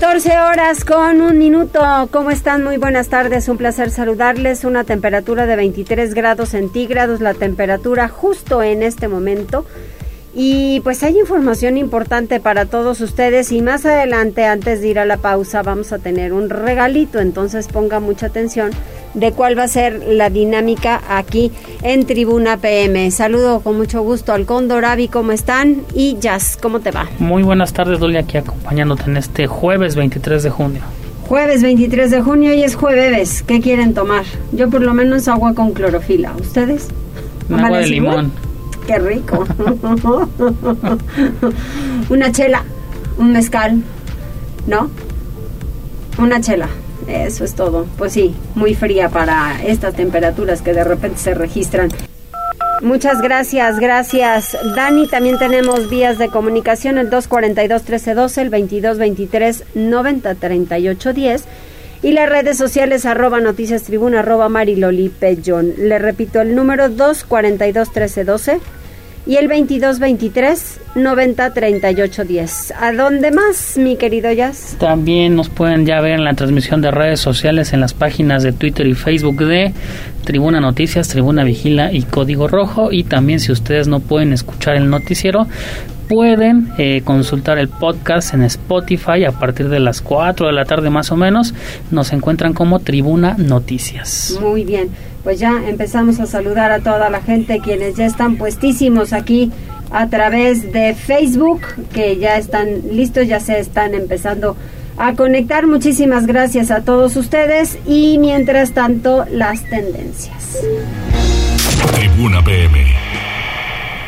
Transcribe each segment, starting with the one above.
14 horas con un minuto. ¿Cómo están? Muy buenas tardes. Un placer saludarles. Una temperatura de 23 grados centígrados. La temperatura justo en este momento. Y pues hay información importante para todos ustedes y más adelante, antes de ir a la pausa, vamos a tener un regalito, entonces ponga mucha atención de cuál va a ser la dinámica aquí en Tribuna PM. Saludo con mucho gusto al Cóndor, Avi, ¿cómo están? Y Jazz, ¿cómo te va? Muy buenas tardes, Dolly, aquí acompañándote en este jueves 23 de junio. Jueves 23 de junio y es jueves. ¿Qué quieren tomar? Yo por lo menos agua con clorofila. ¿Ustedes? agua de limón. Qué rico. Una chela, un mezcal, ¿no? Una chela. Eso es todo. Pues sí, muy fría para estas temperaturas que de repente se registran. Muchas gracias, gracias. Dani, también tenemos vías de comunicación, el 242-1312, el 2223-903810 y las redes sociales arroba noticias tribuna arroba mariloli Le repito el número 242-1312 y el 2223 90 38 10. ¿A dónde más, mi querido Jazz? También nos pueden ya ver en la transmisión de redes sociales en las páginas de Twitter y Facebook de Tribuna Noticias, Tribuna Vigila y Código Rojo. Y también si ustedes no pueden escuchar el noticiero, pueden eh, consultar el podcast en Spotify a partir de las 4 de la tarde más o menos. Nos encuentran como Tribuna Noticias. Muy bien pues ya empezamos a saludar a toda la gente quienes ya están puestísimos aquí a través de Facebook, que ya están listos, ya se están empezando a conectar. Muchísimas gracias a todos ustedes y mientras tanto las tendencias. Tribuna PM.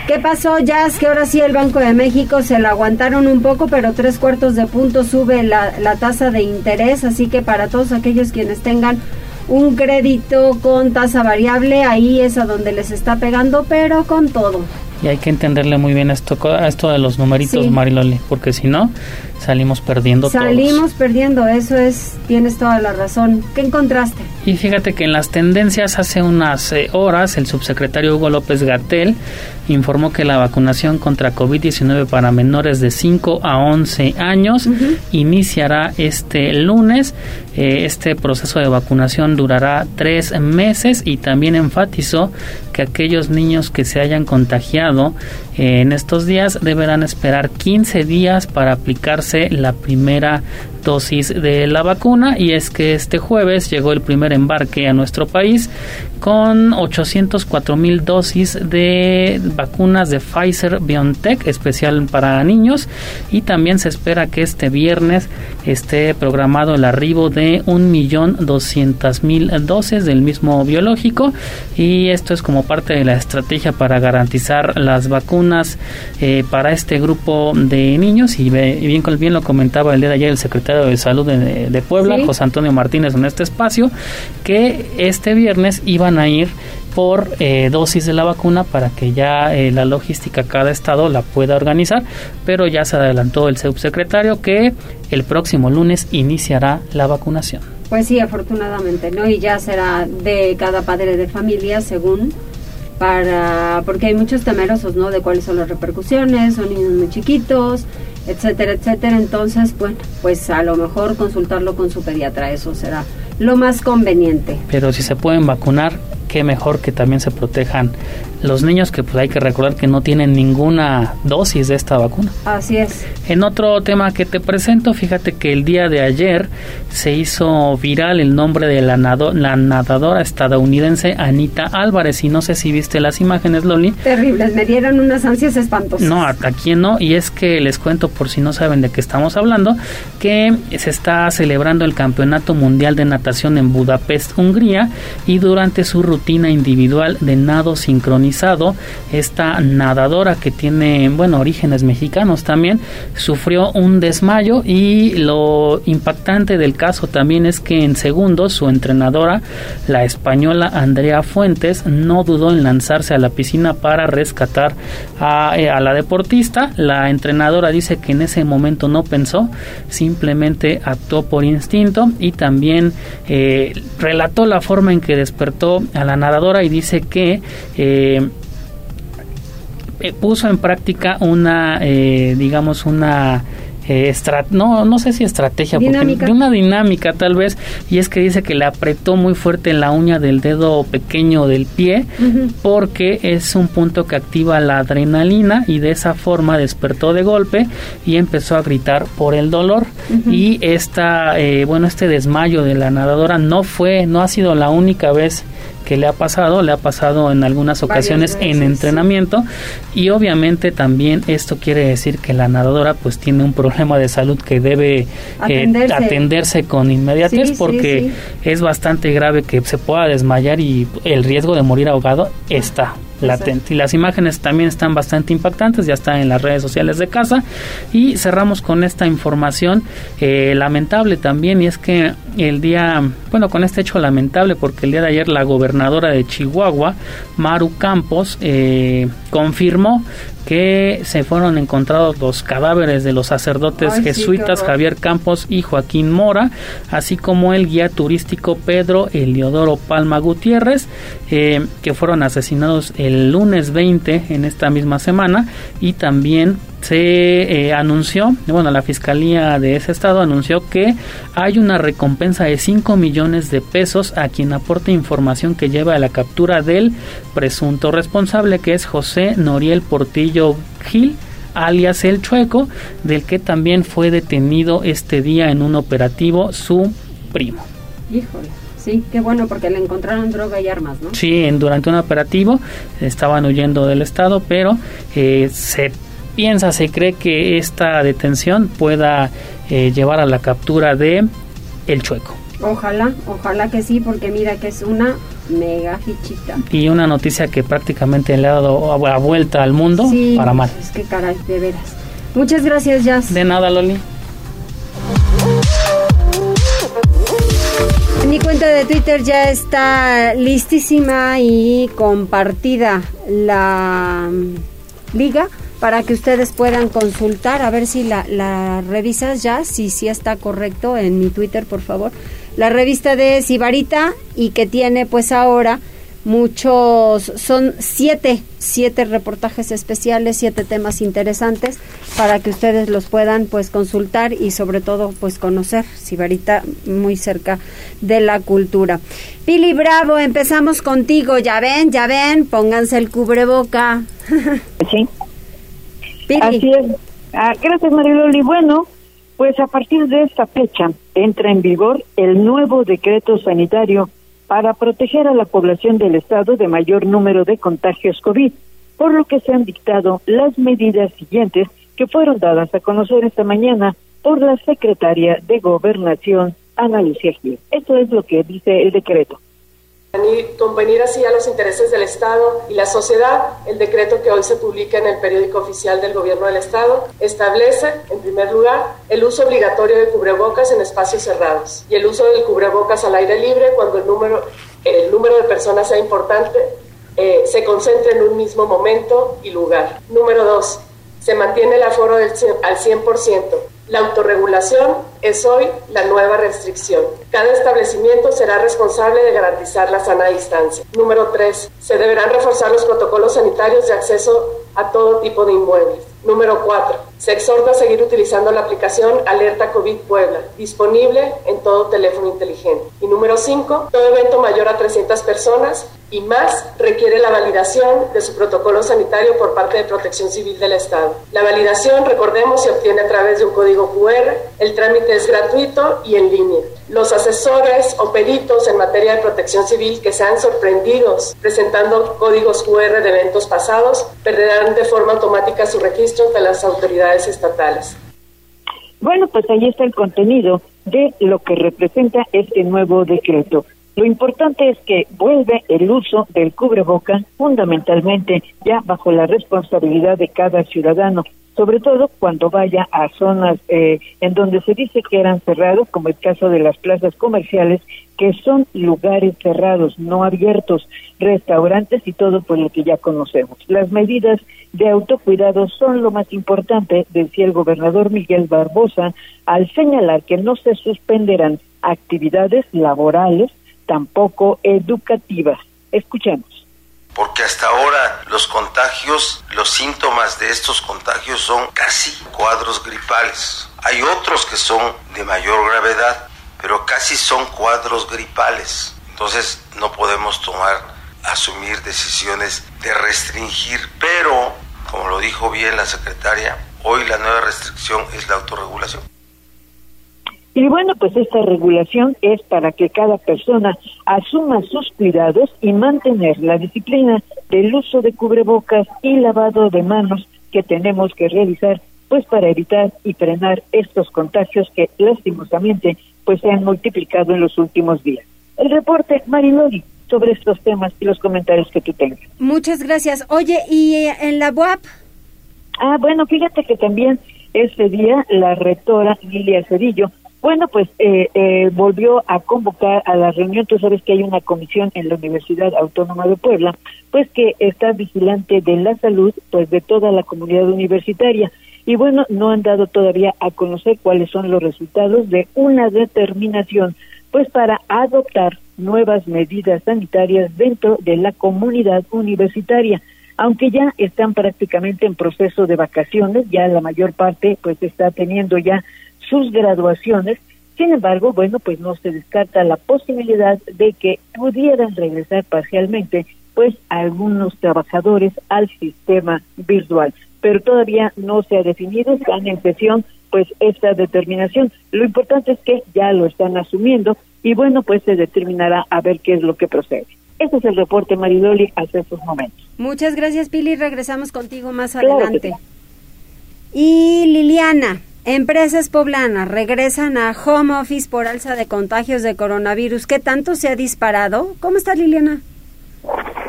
¿Qué pasó, Jazz? Que ahora sí el Banco de México se lo aguantaron un poco, pero tres cuartos de punto sube la, la tasa de interés, así que para todos aquellos quienes tengan un crédito con tasa variable, ahí es a donde les está pegando, pero con todo. Y hay que entenderle muy bien esto, esto de los numeritos, Mariloli, porque si no, salimos perdiendo Salimos perdiendo, eso es, tienes toda la razón. ¿Qué encontraste? Y fíjate que en las tendencias hace unas eh, horas el subsecretario Hugo López Gatel informó que la vacunación contra COVID-19 para menores de 5 a 11 años iniciará este lunes. Eh, este proceso de vacunación durará tres meses y también enfatizó que aquellos niños que se hayan contagiado eh, en estos días deberán esperar 15 días para aplicarse la primera dosis de la vacuna. Y es que este jueves llegó el primer embarque a nuestro país con 804 mil dosis de vacunas de Pfizer BioNTech especial para niños. Y también se espera que este viernes esté programado el arribo de un millón doscientas mil dosis del mismo biológico. Y esto es como parte de la estrategia para garantizar las vacunas eh, para este grupo de niños. Y, bien, bien lo comentaba el día de ayer el secretario de Salud de, Puebla, José Antonio Martínez, en este espacio, que este viernes iban a ir por eh, dosis de la vacuna para que ya eh, la logística cada estado la pueda organizar, pero ya se adelantó el subsecretario que el próximo lunes iniciará la vacunación. Pues sí, afortunadamente, ¿no? Y ya será de cada padre de familia según para porque hay muchos temerosos, ¿no? De cuáles son las repercusiones, son niños muy chiquitos, etcétera, etcétera. Entonces, bueno, pues a lo mejor consultarlo con su pediatra, eso será lo más conveniente. Pero si se pueden vacunar, qué mejor que también se protejan los niños que pues hay que recordar que no tienen ninguna dosis de esta vacuna. Así es. En otro tema que te presento, fíjate que el día de ayer se hizo viral el nombre de la, la nadadora estadounidense Anita Álvarez y no sé si viste las imágenes, Loli. Terribles, me dieron unas ansias espantosas. No, a quién no, y es que les cuento por si no saben de qué estamos hablando, que se está celebrando el Campeonato Mundial de Natación en Budapest, Hungría, y durante su rutina individual de nado sincronizado. Esta nadadora que tiene, bueno, orígenes mexicanos también, sufrió un desmayo y lo impactante del caso también es que en segundos su entrenadora, la española Andrea Fuentes, no dudó en lanzarse a la piscina para rescatar a, eh, la deportista. La entrenadora dice que en ese momento no pensó, simplemente actuó por instinto y también eh, relató la forma en que despertó a la nadadora y dice que eh, eh, puso en práctica una, digamos, una eh, no, no sé si estrategia, de una dinámica tal vez, y es que dice que le apretó muy fuerte la uña del dedo pequeño del pie, porque es un punto que activa la adrenalina y de esa forma despertó de golpe y empezó a gritar por el dolor. Y esta, eh, bueno, este desmayo de la nadadora no fue, no ha sido la única vez que le ha pasado, le ha pasado en algunas ocasiones en entrenamiento. Y obviamente también esto quiere decir que la nadadora pues tiene un problema de salud que debe eh, atenderse, con inmediatez porque es bastante grave que se pueda desmayar y el riesgo de morir ahogado está latente. Y las imágenes también están bastante impactantes, ya están en las redes sociales de casa. Y cerramos con esta información eh, lamentable también, y es que el día, bueno, con este hecho lamentable, porque el día de ayer la gobernadora de Chihuahua, Maru Campos, eh, confirmó que se fueron encontrados los cadáveres de los sacerdotes jesuitas Javier Campos y Joaquín Mora, así como el guía turístico Pedro Eliodoro Palma Gutiérrez, eh, que fueron asesinados el lunes 20 en esta misma semana y también se eh, anunció, bueno, la fiscalía de ese estado anunció que hay una recompensa de 5 millones de pesos a quien aporte información que lleva a la captura del presunto responsable, que es José Noriel Portillo Gil alias El Chueco, del que también fue detenido este día en un operativo su primo. Híjole. Sí, qué bueno porque le encontraron droga y armas, ¿no? Sí, en, durante un operativo estaban huyendo del estado, pero eh, se piensa, se cree que esta detención pueda eh, llevar a la captura de el chueco. Ojalá, ojalá que sí, porque mira que es una mega fichita. Y una noticia que prácticamente le ha dado a vuelta al mundo para mal. Es que caray, de veras. Muchas gracias, Jazz. De nada, Loli. Mi cuenta de Twitter ya está listísima y compartida la mm, liga para que ustedes puedan consultar, a ver si la, la revisas ya, si sí está correcto en mi Twitter, por favor. La revista de Sibarita y que tiene pues ahora muchos, son siete, siete reportajes especiales, siete temas interesantes para que ustedes los puedan pues consultar y sobre todo pues conocer Sibarita muy cerca de la cultura. Pili Bravo, empezamos contigo, ya ven, ya ven, pónganse el cubreboca. Sí. Así es. Ah, gracias, Mariloli. Bueno, pues a partir de esta fecha entra en vigor el nuevo decreto sanitario para proteger a la población del Estado de mayor número de contagios COVID, por lo que se han dictado las medidas siguientes que fueron dadas a conocer esta mañana por la secretaria de Gobernación, Ana Lucía Gil. Esto es lo que dice el decreto convenir así a los intereses del Estado y la sociedad, el decreto que hoy se publica en el periódico oficial del Gobierno del Estado establece, en primer lugar, el uso obligatorio de cubrebocas en espacios cerrados y el uso del cubrebocas al aire libre cuando el número, el número de personas sea importante, eh, se concentre en un mismo momento y lugar. Número dos, se mantiene el aforo del, al 100%. La autorregulación es hoy la nueva restricción. Cada establecimiento será responsable de garantizar la sana distancia. Número 3. Se deberán reforzar los protocolos sanitarios de acceso a todo tipo de inmuebles. Número 4. Se exhorta a seguir utilizando la aplicación Alerta COVID Puebla, disponible en todo teléfono inteligente. Y número 5. Todo evento mayor a 300 personas y más requiere la validación de su protocolo sanitario por parte de Protección Civil del Estado. La validación, recordemos, se obtiene a través de un código QR. El trámite es gratuito y en línea. Los asesores o peritos en materia de protección civil que sean sorprendidos presentando códigos QR de eventos pasados perderán de forma automática su registro ante las autoridades estatales. Bueno, pues ahí está el contenido de lo que representa este nuevo decreto. Lo importante es que vuelve el uso del cubreboca fundamentalmente ya bajo la responsabilidad de cada ciudadano sobre todo cuando vaya a zonas eh, en donde se dice que eran cerrados, como el caso de las plazas comerciales, que son lugares cerrados, no abiertos, restaurantes y todo por lo que ya conocemos. Las medidas de autocuidado son lo más importante, decía el gobernador Miguel Barbosa, al señalar que no se suspenderán actividades laborales, tampoco educativas. Escuchemos porque hasta ahora los contagios, los síntomas de estos contagios son casi cuadros gripales. Hay otros que son de mayor gravedad, pero casi son cuadros gripales. Entonces no podemos tomar, asumir decisiones de restringir, pero, como lo dijo bien la secretaria, hoy la nueva restricción es la autorregulación. Y bueno, pues esta regulación es para que cada persona asuma sus cuidados y mantener la disciplina del uso de cubrebocas y lavado de manos que tenemos que realizar pues para evitar y frenar estos contagios que lastimosamente pues se han multiplicado en los últimos días. El reporte, Marilori, sobre estos temas y los comentarios que tú tengas. Muchas gracias. Oye, ¿y eh, en la UAP? Ah, bueno, fíjate que también este día la rectora Lilia Cedillo bueno, pues eh, eh, volvió a convocar a la reunión. Tú sabes que hay una comisión en la Universidad Autónoma de Puebla, pues que está vigilante de la salud, pues de toda la comunidad universitaria. Y bueno, no han dado todavía a conocer cuáles son los resultados de una determinación, pues para adoptar nuevas medidas sanitarias dentro de la comunidad universitaria aunque ya están prácticamente en proceso de vacaciones, ya la mayor parte pues está teniendo ya sus graduaciones. Sin embargo, bueno, pues no se descarta la posibilidad de que pudieran regresar parcialmente pues algunos trabajadores al sistema virtual, pero todavía no se ha definido, están en sesión pues esta determinación. Lo importante es que ya lo están asumiendo y bueno, pues se determinará a ver qué es lo que procede. Ese es el reporte, Maridoli, hasta estos momentos. Muchas gracias, Pili. Regresamos contigo más adelante. Y Liliana, Empresas poblanas regresan a home office por alza de contagios de coronavirus. ¿Qué tanto se ha disparado? ¿Cómo estás, Liliana?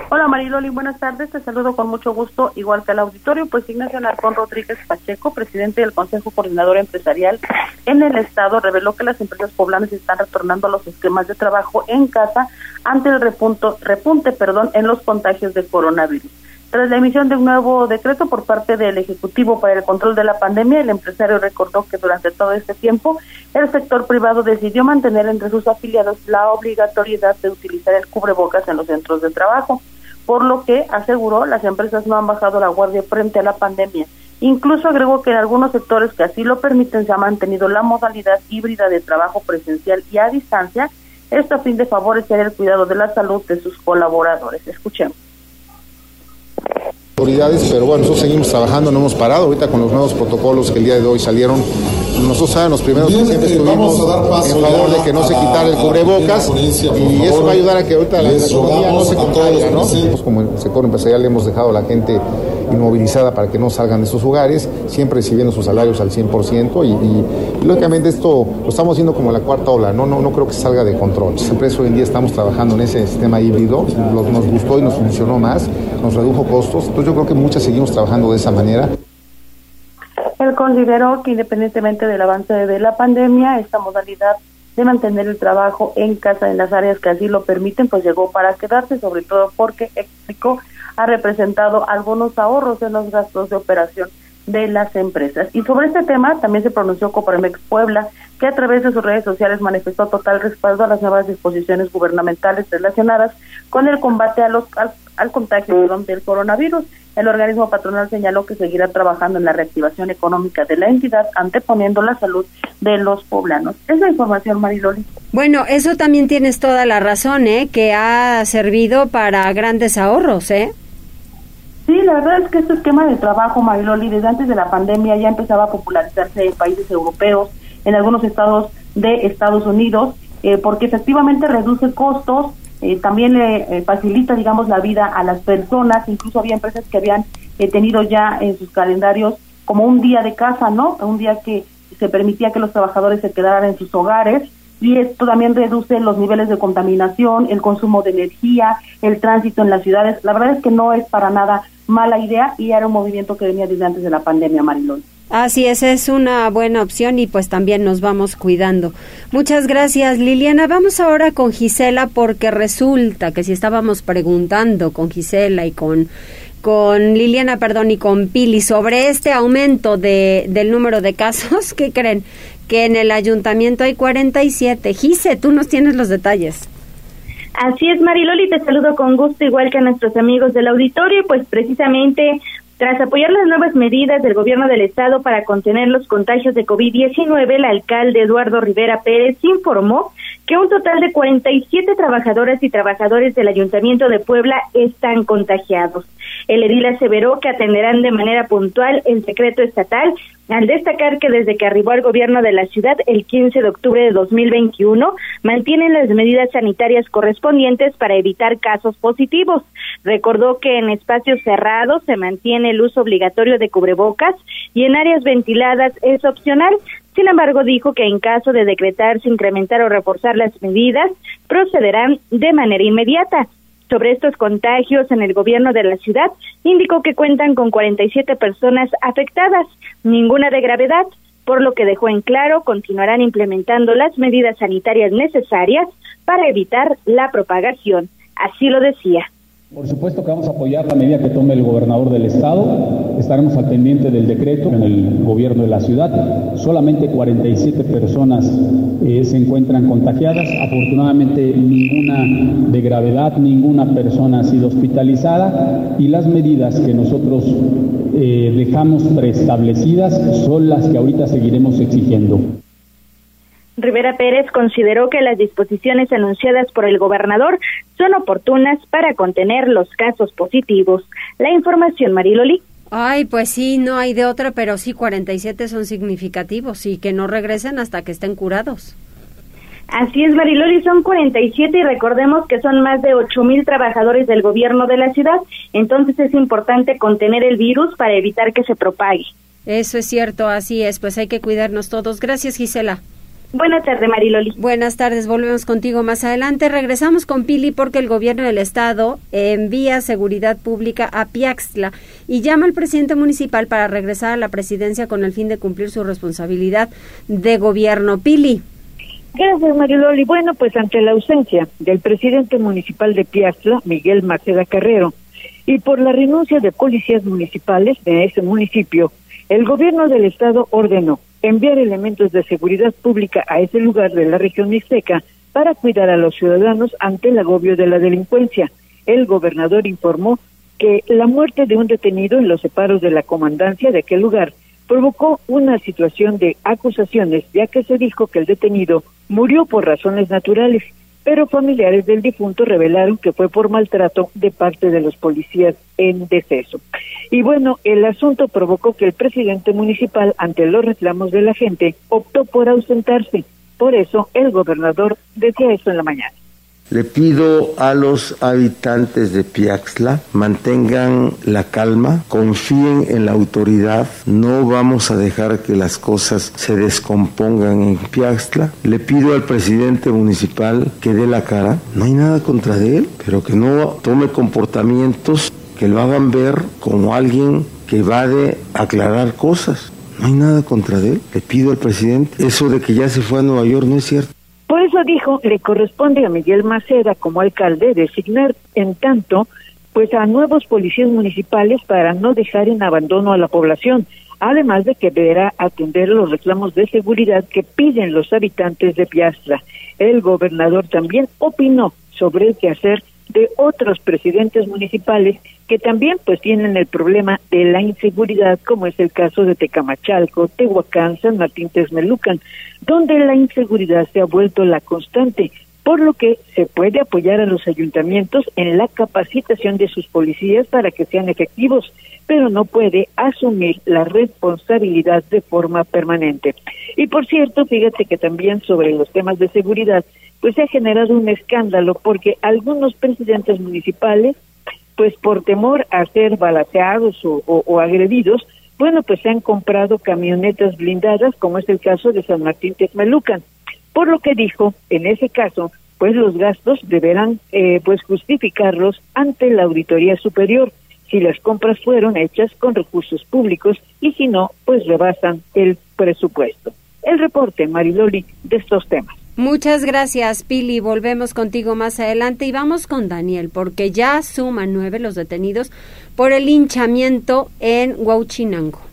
Hola Mariloli, buenas tardes. Te saludo con mucho gusto, igual que al auditorio. Pues Ignacio Narcón Rodríguez Pacheco, presidente del Consejo Coordinador Empresarial en el Estado, reveló que las empresas poblanas están retornando a los esquemas de trabajo en casa ante el repunto, repunte perdón, en los contagios de coronavirus. Tras la emisión de un nuevo decreto por parte del Ejecutivo para el control de la pandemia, el empresario recordó que durante todo este tiempo el sector privado decidió mantener entre sus afiliados la obligatoriedad de utilizar el cubrebocas en los centros de trabajo, por lo que aseguró las empresas no han bajado la guardia frente a la pandemia. Incluso agregó que en algunos sectores que así lo permiten se ha mantenido la modalidad híbrida de trabajo presencial y a distancia, esto a fin de favorecer el cuidado de la salud de sus colaboradores. Escuchemos autoridades, pero bueno, nosotros seguimos trabajando, no hemos parado ahorita con los nuevos protocolos que el día de hoy salieron. Nosotros saben, los primeros que siempre estuvimos en favor de que no se quitara el cubrebocas y eso va a ayudar a que ahorita la, economía no se contraiga, ¿no? Como el sector empresarial hemos dejado a la gente inmovilizada para que no salgan de sus hogares, siempre recibiendo sus salarios al 100% y, y, lógicamente esto lo estamos haciendo como la cuarta ola, no, no, no creo que salga de control. Siempre hoy en día estamos trabajando en ese sistema híbrido, nos gustó y nos funcionó más, nos redujo costos, entonces yo creo que muchas seguimos trabajando de esa manera. Él consideró que independientemente del avance de la pandemia, esta modalidad de mantener el trabajo en casa en las áreas que así lo permiten, pues llegó para quedarse, sobre todo porque explicó ha representado algunos ahorros en los gastos de operación de las empresas. Y sobre este tema también se pronunció Coparmex Puebla, que a través de sus redes sociales manifestó total respaldo a las nuevas disposiciones gubernamentales relacionadas con el combate a los, al, contagio del coronavirus. El organismo patronal señaló que seguirá trabajando en la reactivación económica de la entidad, anteponiendo la salud de los poblanos. Es la información, Mariloli. Bueno, eso también tienes toda la razón, ¿eh? Que ha servido para grandes ahorros, ¿eh? Sí, la verdad es que este esquema de trabajo, Mariloli, desde antes de la pandemia ya empezaba a popularizarse en países europeos, en algunos estados de Estados Unidos, eh, porque efectivamente reduce costos, eh, también le eh, facilita, digamos, la vida a las personas, incluso había empresas que habían tenido ya en sus calendarios como un día de casa, ¿no? Un día que se permitía que los trabajadores se quedaran en sus hogares y esto también reduce los niveles de contaminación, el consumo de energía, el tránsito en las ciudades. La verdad es que no es para nada mala idea y era un movimiento que venía desde antes de la pandemia, Marilón. Así es, es una buena opción y pues también nos vamos cuidando. Muchas gracias, Liliana. Vamos ahora con Gisela porque resulta que si estábamos preguntando con Gisela y con con Liliana, perdón, y con Pili sobre este aumento de, del número de casos, ¿qué creen? Que en el ayuntamiento hay 47. Gise, tú nos tienes los detalles. Así es, Mariloli, te saludo con gusto, igual que a nuestros amigos del auditorio, pues precisamente tras apoyar las nuevas medidas del gobierno del estado para contener los contagios de COVID-19, el alcalde Eduardo Rivera Pérez informó que un total de 47 trabajadoras y trabajadores del Ayuntamiento de Puebla están contagiados. El edil aseveró que atenderán de manera puntual el decreto estatal, al destacar que desde que arribó al gobierno de la ciudad el 15 de octubre de 2021, mantienen las medidas sanitarias correspondientes para evitar casos positivos. Recordó que en espacios cerrados se mantiene el uso obligatorio de cubrebocas y en áreas ventiladas es opcional. Sin embargo, dijo que en caso de decretarse incrementar o reforzar las medidas, procederán de manera inmediata sobre estos contagios en el gobierno de la ciudad, indicó que cuentan con 47 personas afectadas, ninguna de gravedad, por lo que dejó en claro continuarán implementando las medidas sanitarias necesarias para evitar la propagación. Así lo decía. Por supuesto que vamos a apoyar la medida que tome el gobernador del estado. Estaremos al pendiente del decreto en el gobierno de la ciudad. Solamente 47 personas eh, se encuentran contagiadas. Afortunadamente ninguna de gravedad, ninguna persona ha sido hospitalizada y las medidas que nosotros eh, dejamos preestablecidas son las que ahorita seguiremos exigiendo. Rivera Pérez consideró que las disposiciones anunciadas por el gobernador son oportunas para contener los casos positivos. La información, Mariloli. Ay, pues sí, no hay de otra, pero sí 47 son significativos y que no regresen hasta que estén curados. Así es, Mariloli, son 47 y recordemos que son más de 8 mil trabajadores del gobierno de la ciudad, entonces es importante contener el virus para evitar que se propague. Eso es cierto, así es, pues hay que cuidarnos todos. Gracias, Gisela. Buenas tardes, Mariloli. Buenas tardes, volvemos contigo más adelante. Regresamos con Pili porque el gobierno del estado envía seguridad pública a Piaxtla y llama al presidente municipal para regresar a la presidencia con el fin de cumplir su responsabilidad de gobierno. Pili. Gracias, Mariloli. Bueno, pues ante la ausencia del presidente municipal de Piaxtla, Miguel Maceda Carrero, y por la renuncia de policías municipales de ese municipio, el gobierno del estado ordenó enviar elementos de seguridad pública a ese lugar de la región mixteca para cuidar a los ciudadanos ante el agobio de la delincuencia. El gobernador informó que la muerte de un detenido en los separos de la comandancia de aquel lugar provocó una situación de acusaciones, ya que se dijo que el detenido murió por razones naturales pero familiares del difunto revelaron que fue por maltrato de parte de los policías en deceso. Y bueno, el asunto provocó que el presidente municipal, ante los reclamos de la gente, optó por ausentarse. Por eso, el gobernador decía eso en la mañana. Le pido a los habitantes de Piaxla mantengan la calma, confíen en la autoridad, no vamos a dejar que las cosas se descompongan en Piaxla. Le pido al presidente municipal que dé la cara, no hay nada contra él, pero que no tome comportamientos que lo hagan ver como alguien que va de aclarar cosas. No hay nada contra él. Le pido al presidente, eso de que ya se fue a Nueva York no es cierto. Por eso dijo, le corresponde a Miguel Maceda como alcalde designar en tanto pues a nuevos policías municipales para no dejar en abandono a la población, además de que deberá atender los reclamos de seguridad que piden los habitantes de Piastra. El gobernador también opinó sobre el quehacer de otros presidentes municipales que también pues tienen el problema de la inseguridad, como es el caso de Tecamachalco, Tehuacán, San Martín Texmelucan, donde la inseguridad se ha vuelto la constante, por lo que se puede apoyar a los ayuntamientos en la capacitación de sus policías para que sean efectivos, pero no puede asumir la responsabilidad de forma permanente. Y por cierto, fíjate que también sobre los temas de seguridad, pues se ha generado un escándalo porque algunos presidentes municipales, pues por temor a ser balaceados o, agredidos, bueno, pues se han comprado camionetas blindadas, como es el caso de San Martín Texmelucan. por lo que dijo, en ese caso, pues los gastos deberán eh, pues justificarlos ante la Auditoría Superior si las compras fueron hechas con recursos públicos y si no, pues rebasan el presupuesto. El reporte, Mariloli, de estos temas. Muchas gracias, Pili. Volvemos contigo más adelante y vamos con Daniel, porque ya suman nueve los detenidos por el hinchamiento en Huachinango.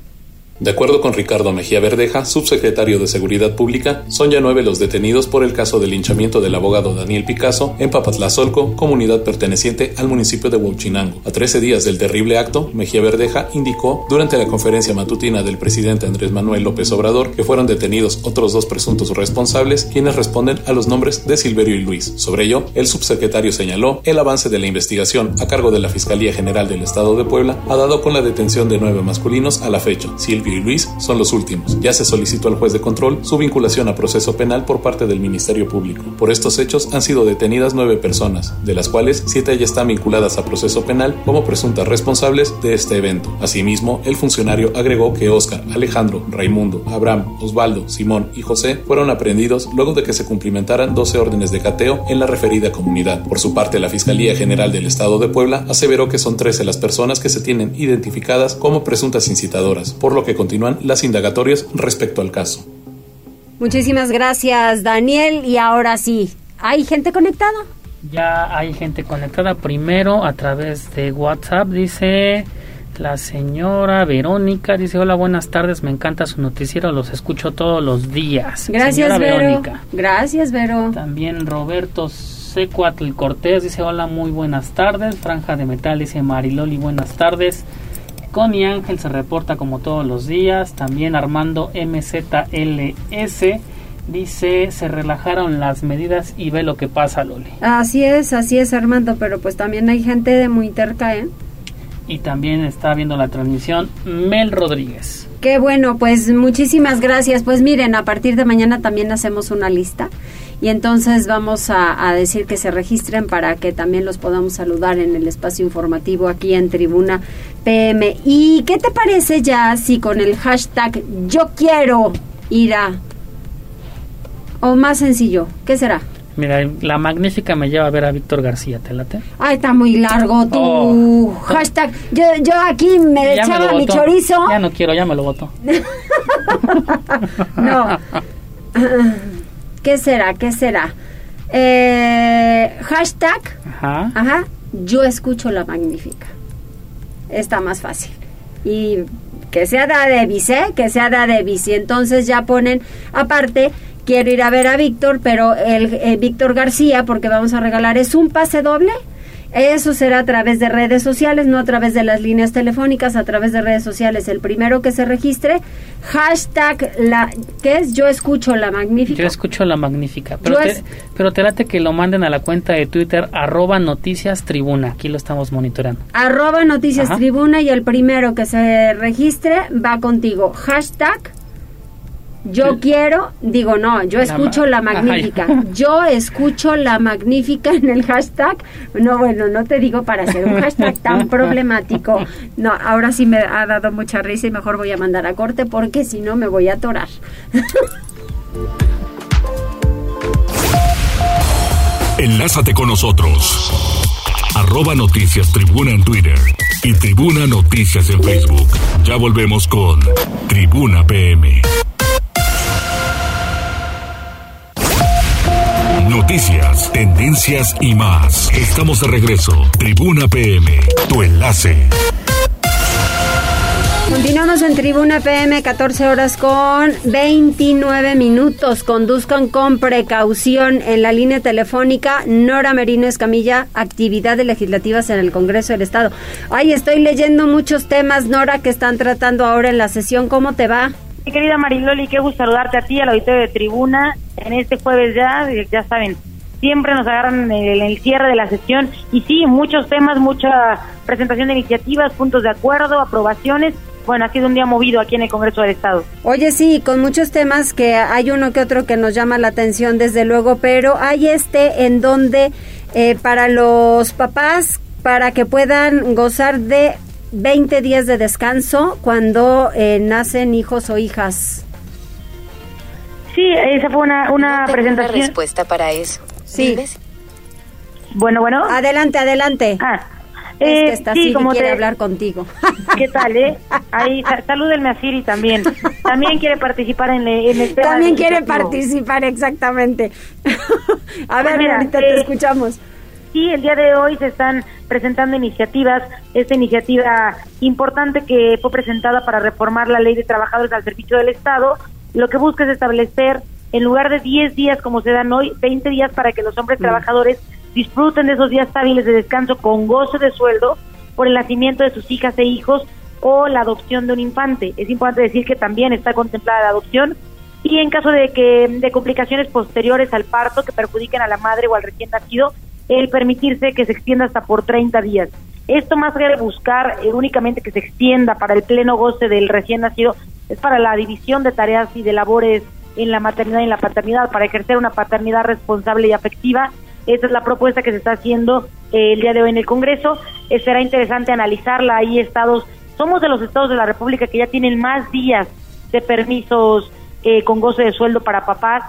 De acuerdo con Ricardo Mejía Verdeja, subsecretario de Seguridad Pública, son ya nueve los detenidos por el caso del linchamiento del abogado Daniel Picasso en Papatlazolco, comunidad perteneciente al municipio de Huachinango. A 13 días del terrible acto, Mejía Verdeja indicó durante la conferencia matutina del presidente Andrés Manuel López Obrador que fueron detenidos otros dos presuntos responsables, quienes responden a los nombres de Silverio y Luis. Sobre ello, el subsecretario señaló el avance de la investigación a cargo de la Fiscalía General del Estado de Puebla ha dado con la detención de nueve masculinos a la fecha y Luis son los últimos. Ya se solicitó al juez de control su vinculación a proceso penal por parte del Ministerio Público. Por estos hechos han sido detenidas nueve personas, de las cuales siete ya están vinculadas a proceso penal como presuntas responsables de este evento. Asimismo, el funcionario agregó que Oscar, Alejandro, Raimundo, Abraham, Osvaldo, Simón y José fueron aprendidos luego de que se cumplimentaran 12 órdenes de cateo en la referida comunidad. Por su parte, la Fiscalía General del Estado de Puebla aseveró que son 13 las personas que se tienen identificadas como presuntas incitadoras, por lo que continúan las indagatorias respecto al caso. Muchísimas gracias, Daniel. Y ahora sí, ¿hay gente conectada? Ya hay gente conectada. Primero a través de WhatsApp, dice la señora Verónica. Dice: Hola, buenas tardes. Me encanta su noticiero. Los escucho todos los días. Gracias, Verónica. Gracias, Vero. También Roberto Secuatl Cortés dice: Hola, muy buenas tardes. Franja de Metal dice: Mariloli, buenas tardes. Connie Ángel se reporta como todos los días. También Armando MZLS dice, se relajaron las medidas y ve lo que pasa, Loli. Así es, así es, Armando, pero pues también hay gente de muy terca, ¿eh? Y también está viendo la transmisión Mel Rodríguez. Qué bueno, pues muchísimas gracias. Pues miren, a partir de mañana también hacemos una lista y entonces vamos a, decir que se registren para que también los podamos saludar en el espacio informativo aquí en Tribuna PM. ¿Y qué te parece ya si con el hashtag yo quiero ir a... o más sencillo, ¿qué será? Mira, la magnífica me lleva a ver a Víctor García, ¿te late? Ay, está muy largo tu oh. hashtag. Yo, yo aquí me echaba mi chorizo. Ya no quiero, ya me lo voto. no. ¿Qué será? ¿Qué será? Eh, hashtag. Ajá. Ajá. Yo escucho la magnífica. Está más fácil. Y que sea de Adebis, ¿eh? Que sea de Adebis. Y entonces ya ponen, aparte, quiero ir a ver a Víctor, pero el eh, Víctor García, porque vamos a regalar, es un pase doble eso será a través de redes sociales, no a través de las líneas telefónicas, a través de redes sociales. El primero que se registre, hashtag, la, ¿qué es? Yo escucho la magnífica. Yo escucho la magnífica. Pero, te, pero te late que lo manden a la cuenta de Twitter, arroba noticias tribuna. Aquí lo estamos monitoreando. Arroba noticias tribuna y el primero que se registre va contigo. Hashtag yo quiero, digo no, yo escucho la, magnífica. Yo escucho la magnífica en el hashtag. No, bueno, no te digo para hacer un hashtag tan problemático. No, ahora sí me ha dado mucha risa y mejor voy a mandar a corte porque si no me voy a atorar. Enlázate con nosotros. Arroba Noticias Tribuna en Twitter y Tribuna Noticias en Facebook. Ya volvemos con Tribuna PM. Noticias, tendencias y más. Estamos de regreso. Tribuna PM, tu enlace. Continuamos en Tribuna PM, 14 horas con 29 minutos. Conduzcan con precaución en la línea telefónica Nora Merino Escamilla, actividades legislativas en el Congreso del Estado. Ay, estoy leyendo muchos temas, Nora, que están tratando ahora en la sesión. ¿Cómo te va? Mi querida Mariloli, qué gusto saludarte a ti, al auditorio de Tribuna, en este jueves ya, ya saben, siempre nos agarran en el cierre de la sesión y sí, muchos temas, mucha presentación de iniciativas, puntos de acuerdo, aprobaciones. Bueno, ha sido un día movido aquí en el Congreso del Estado. Oye, sí, con muchos temas que hay uno que otro que nos llama la atención, desde luego, pero hay este en donde eh, para los papás, para que puedan gozar de 20 días de descanso cuando eh, nacen hijos o hijas. Sí, esa fue una, una presentación. Una respuesta para eso. Sí. Bueno, bueno. Adelante, adelante. Ah, es que eh, está sí, así como quiere te- hablar contigo. ¿Qué tal, eh? Ahí, sa- salúdenme a Siri también. También quiere participar en, el- en el tema También quiere participar, exactamente. A Pues ver, mira, ahorita eh, te escuchamos. Sí, el día de hoy se están presentando iniciativas. Esta iniciativa importante que fue presentada para reformar la ley de trabajadores al servicio del Estado, lo que busca es establecer, en lugar de 10 días como se dan hoy, 20 días para que los hombres trabajadores disfruten de esos días hábiles de descanso con goce de sueldo por el nacimiento de sus hijas e hijos o la adopción de un infante. Es importante decir que también está contemplada la adopción y en caso de que de complicaciones posteriores al parto que perjudiquen a la madre o al recién nacido, el permitirse que se extienda hasta por 30 días. Esto más de buscar eh, únicamente que se extienda para el pleno goce del recién nacido, es para la división de tareas y de labores en la maternidad y en la paternidad, para ejercer una paternidad responsable y afectiva. Esa es la propuesta que se está haciendo eh, el día de hoy en el Congreso. Eh, será interesante analizarla. Hay estados, somos de los estados de la República que ya tienen más días de permisos eh, con goce de sueldo para papás,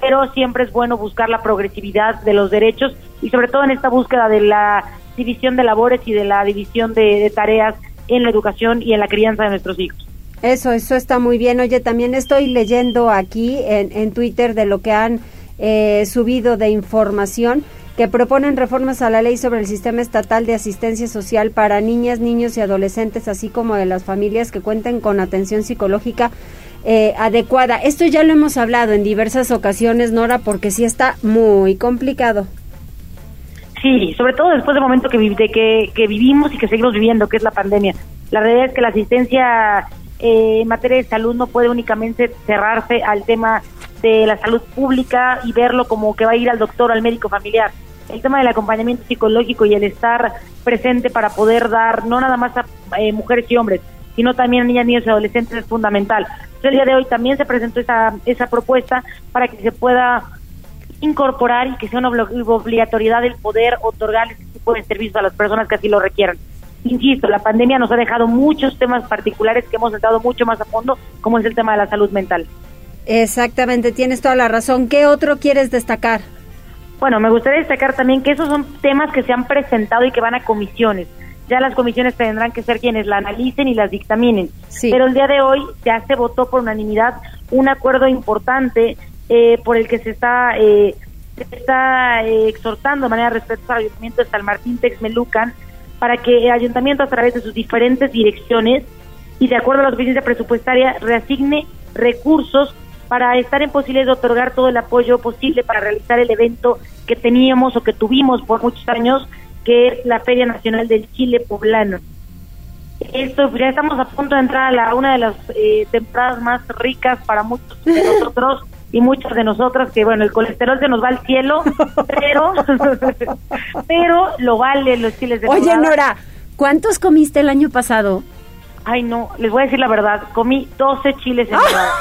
pero siempre es bueno buscar la progresividad de los derechos y sobre todo en esta búsqueda de la división de labores y de la división de, tareas en la educación y en la crianza de nuestros hijos. Eso, eso está muy bien. Oye, también estoy leyendo aquí en, en Twitter de lo que han eh, subido de información que proponen reformas a la ley sobre el sistema estatal de asistencia social para niñas, niños y adolescentes, así como de las familias que cuenten con atención psicológica eh, adecuada. Esto ya lo hemos hablado en diversas ocasiones, Nora, porque sí está muy complicado. Sí, sobre todo después del momento que, de que, que vivimos y que seguimos viviendo, que es la pandemia. La realidad es que la asistencia eh, en materia de salud no puede únicamente cerrarse al tema de la salud pública y verlo como que va a ir al doctor o al médico familiar. El tema del acompañamiento psicológico y el estar presente para poder dar no nada más a eh, mujeres y hombres, sino también a niñas, niños y adolescentes es fundamental. El día de hoy también se presentó esa, esa propuesta para que se pueda incorporar y que sea una obli- obligatoriedad el poder otorgar este tipo de servicios a las personas que así lo requieran. Insisto, la pandemia nos ha dejado muchos temas particulares que hemos entrado mucho más a fondo, como es el tema de la salud mental. Exactamente, tienes toda la razón. ¿Qué otro quieres destacar? Bueno, me gustaría destacar también que esos son temas que se han presentado y que van a comisiones. Ya las comisiones tendrán que ser quienes la analicen y las dictaminen. Pero el día de hoy ya se votó por unanimidad un acuerdo importante eh, por el que se está eh, se está eh, exhortando de manera respetuosa al Ayuntamiento de San Martín Texmelucan para que el Ayuntamiento a través de sus diferentes direcciones y de acuerdo a la suficiencia presupuestaria reasigne recursos para estar en posibilidad de otorgar todo el apoyo posible para realizar el evento que teníamos o que tuvimos por muchos años, que es la Feria Nacional del Chile Poblano. Esto ya estamos a punto de entrar a la, una de las eh, temporadas más ricas para muchos de nosotros y muchas de nosotras que bueno el colesterol se nos va al cielo pero pero lo vale los chiles de Oye. Nora, ¿cuántos comiste el año pasado? Ay, no, les voy a decir la verdad. Comí 12 chiles en nogada.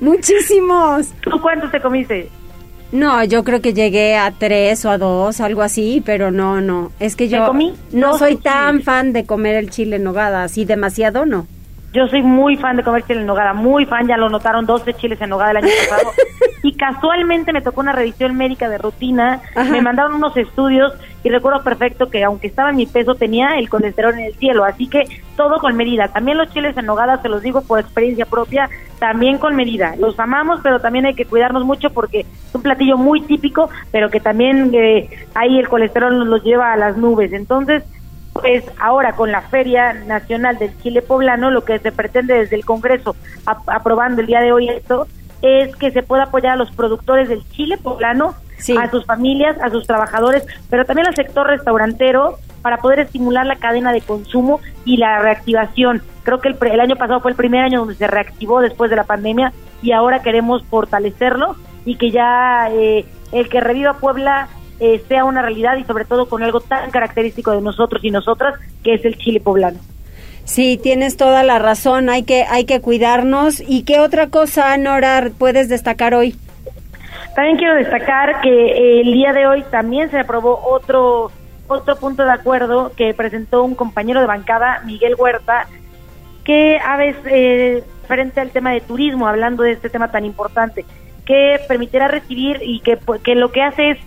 Muchísimos. ¿Tú cuántos te comiste? No, yo creo que llegué a tres o a dos, algo así, pero no, no. Es que yo comí no soy tan fan de comer el chile en nogada, así demasiado no. Yo soy muy fan de comer chile en nogada, muy fan, ya lo notaron, 12 chiles en nogada el año pasado. y casualmente me tocó una revisión médica de rutina, me mandaron unos estudios y recuerdo perfecto que aunque estaba en mi peso tenía el colesterol en el cielo, así que todo con medida. También los chiles en nogada, se los digo por experiencia propia, también con medida. Los amamos, pero también hay que cuidarnos mucho porque es un platillo muy típico, pero que también eh, ahí el colesterol nos los lleva a las nubes. Entonces, pues ahora con la Feria Nacional del Chile Poblano, lo que se pretende desde el Congreso, ap- aprobando el día de hoy esto, es que se pueda apoyar a los productores del Chile Poblano, a sus familias, a sus trabajadores, pero también al sector restaurantero para poder estimular la cadena de consumo y la reactivación. Creo que el, el año pasado fue el primer año donde se reactivó después de la pandemia y ahora queremos fortalecerlo y que ya eh, el que reviva Puebla eh, sea una realidad y sobre todo con algo tan característico de nosotros y nosotras que es el chile poblano. Sí, tienes toda la razón, hay que, hay que cuidarnos. ¿Y qué otra cosa, Nora, puedes destacar hoy? También quiero destacar que eh, el día de hoy también se aprobó otro otro punto de acuerdo que presentó un compañero de bancada, Miguel Huerta, que a veces, eh, frente al tema de turismo, hablando de este tema tan importante, que permitirá recibir y que, que lo que hace es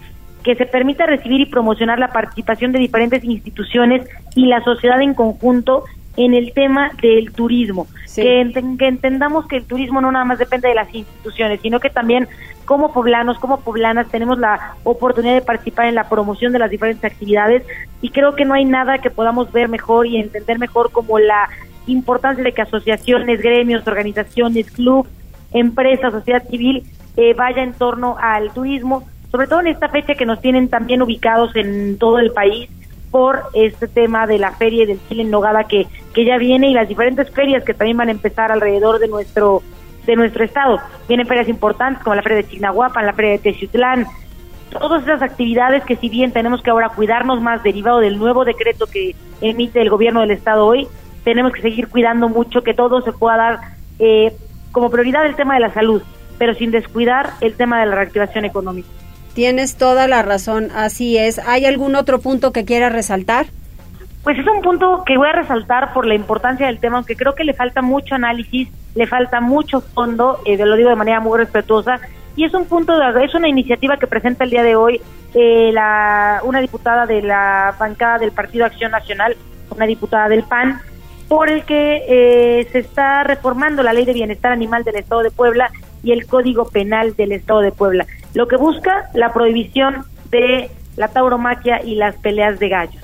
que se permita recibir y promocionar la participación de diferentes instituciones y la sociedad en conjunto en el tema del turismo, que, entendamos que el turismo no nada más depende de las instituciones, sino que también como poblanos, como poblanas, tenemos la oportunidad de participar en la promoción de las diferentes actividades y creo que no hay nada que podamos ver mejor y entender mejor como la importancia de que asociaciones, gremios, organizaciones, clubes, empresas, sociedad civil eh, vaya en torno al turismo, sobre todo en esta fecha que nos tienen también ubicados en todo el país por este tema de la feria del chile en nogada que, que ya viene y las diferentes ferias que también van a empezar alrededor de nuestro de nuestro estado. Vienen ferias importantes como la feria de Chignahuapan, la feria de Techiutlán, todas esas actividades que si bien tenemos que ahora cuidarnos más derivado del nuevo decreto que emite el gobierno del estado hoy, tenemos que seguir cuidando mucho que todo se pueda dar eh, como prioridad el tema de la salud, pero sin descuidar el tema de la reactivación económica. Tienes toda la razón, así es. ¿Hay algún otro punto que quiera resaltar? Pues es un punto que voy a resaltar por la importancia del tema, aunque creo que le falta mucho análisis, le falta mucho fondo, eh, lo digo de manera muy respetuosa, y es un punto, de, es una iniciativa que presenta el día de hoy eh, la, una diputada de la bancada del Partido Acción Nacional, una diputada del PAN, por el que eh, se está reformando la Ley de Bienestar Animal del Estado de Puebla y el Código Penal del Estado de Puebla, lo que busca la prohibición de la tauromaquia y las peleas de gallos.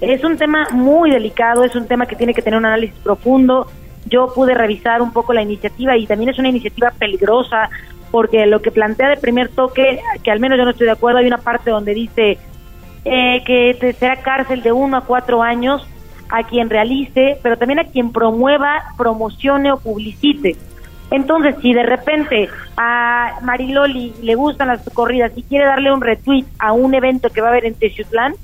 Es un tema muy delicado, es un tema que tiene que tener un análisis profundo. Yo pude revisar un poco la iniciativa y también es una iniciativa peligrosa porque lo que plantea de primer toque, que al menos yo no estoy de acuerdo, hay una parte donde dice eh, que será cárcel de uno a cuatro años a quien realice, pero también a quien promueva, promocione o publicite. Entonces, si de repente a Mariloli le gustan las corridas y quiere darle un retweet a un evento que va a haber en Texutlán,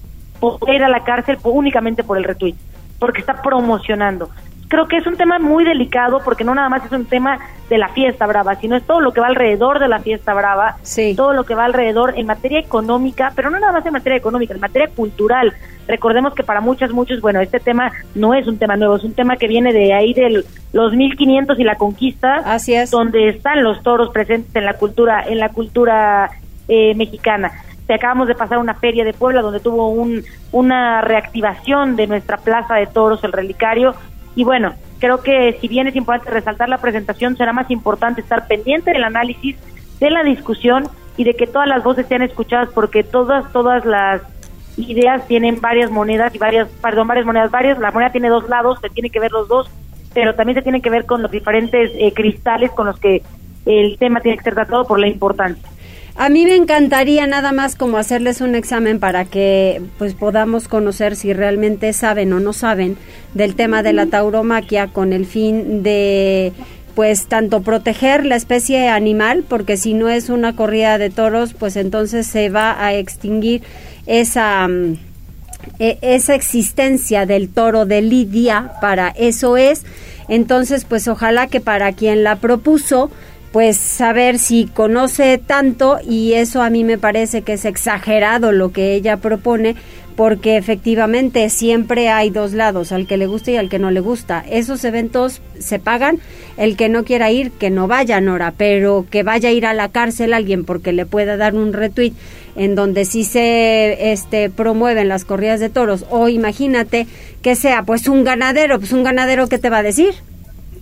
puede ir a la cárcel únicamente por el retweet, porque está promocionando creo que es un tema muy delicado porque no nada más es un tema de la fiesta brava, sino es todo lo que va alrededor de la fiesta brava, todo lo que va alrededor en materia económica, pero no nada más en materia económica, en materia cultural. Recordemos que para muchos, muchos, bueno, este tema no es un tema nuevo, es un tema que viene de ahí de los 1500 y la conquista, Así es. donde están los toros presentes en la cultura, en la cultura eh, mexicana. Te acabamos de pasar una feria de Puebla donde tuvo un, una reactivación de nuestra plaza de toros, el relicario, y bueno, creo que si bien es importante resaltar la presentación, será más importante estar pendiente del análisis, de la discusión y de que todas las voces sean escuchadas porque todas, todas las ideas tienen varias monedas y varias, perdón, varias monedas, varias, la moneda tiene dos lados, se tiene que ver los dos, pero también se tiene que ver con los diferentes eh, cristales con los que el tema tiene que ser tratado por la importancia. A mí me encantaría nada más como hacerles un examen para que pues podamos conocer si realmente saben o no saben del tema de la tauromaquia con el fin de pues tanto proteger la especie animal, porque si no es una corrida de toros, pues entonces se va a extinguir esa mm, e, esa existencia del toro de Lidia, para eso es. Entonces, pues ojalá que para quien la propuso pues saber si conoce tanto y eso a mí me parece que es exagerado lo que ella propone porque efectivamente siempre hay dos lados, al que le gusta y al que no le gusta. Esos eventos se pagan, el que no quiera ir, que no vaya, Nora, pero que vaya a ir a la cárcel alguien porque le pueda dar un retweet en donde sí se este, promueven las corridas de toros, o imagínate que sea pues un ganadero, pues un ganadero, ¿qué te va a decir?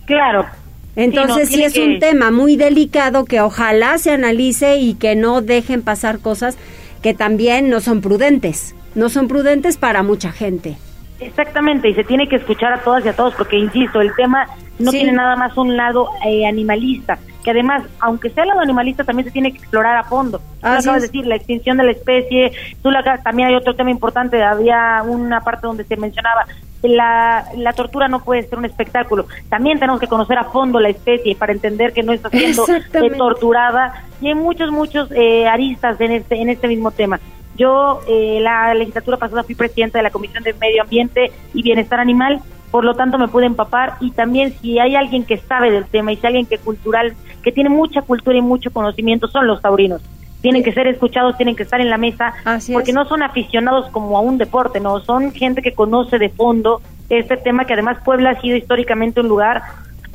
Claro, entonces sí, es un tema muy delicado que ojalá se analice y que no dejen pasar cosas que también no son prudentes, no son prudentes para mucha gente. Exactamente, y se tiene que escuchar a todas y a todos, porque insisto, el tema no tiene nada más un lado eh, animalista, que además, aunque sea el lado animalista, también se tiene que explorar a fondo. Tú acabas de decir, la extinción de la especie, tú la, también hay otro tema importante, había una parte donde se mencionaba la, la tortura no puede ser un espectáculo. También tenemos que conocer a fondo la especie para entender que no está siendo eh, torturada. Y hay muchos, muchos eh, aristas en este, en este mismo tema. Yo, eh, la legislatura pasada, fui presidenta de la Comisión de Medio Ambiente y Bienestar Animal, por lo tanto me pude empapar y también si hay alguien que sabe del tema y si hay alguien que cultural, que tiene mucha cultura y mucho conocimiento, son los taurinos tienen que ser escuchados, tienen que estar en la mesa, porque no son aficionados como a un deporte, no, son gente que conoce de fondo este tema que además Puebla ha sido históricamente un lugar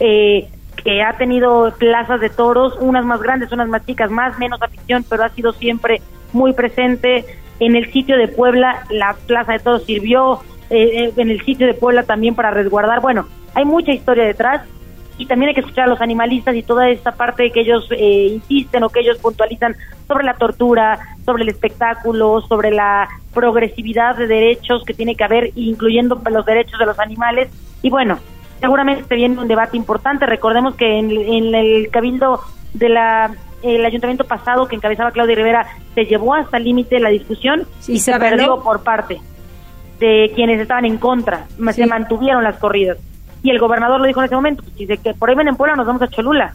eh, que ha tenido plazas de toros, unas más grandes, unas más chicas, más, menos afición, pero ha sido siempre muy presente. En el sitio de Puebla, la plaza de toros sirvió, eh, eh, en el sitio de Puebla también para resguardar. Bueno, hay mucha historia detrás y también hay que escuchar a los animalistas y toda esta parte que ellos eh, insisten o que ellos puntualizan sobre la tortura, sobre el espectáculo, sobre la progresividad de derechos que tiene que haber, incluyendo los derechos de los animales. Y bueno, seguramente se viene un debate importante. Recordemos que en, el cabildo de la el ayuntamiento pasado que encabezaba Claudia Rivera se llevó hasta el límite la discusión y se, perdió por parte de quienes estaban en contra, se mantuvieron las corridas. Y el gobernador lo dijo en ese momento, pues, dice que por ahí ven en Puebla nos vamos a Cholula.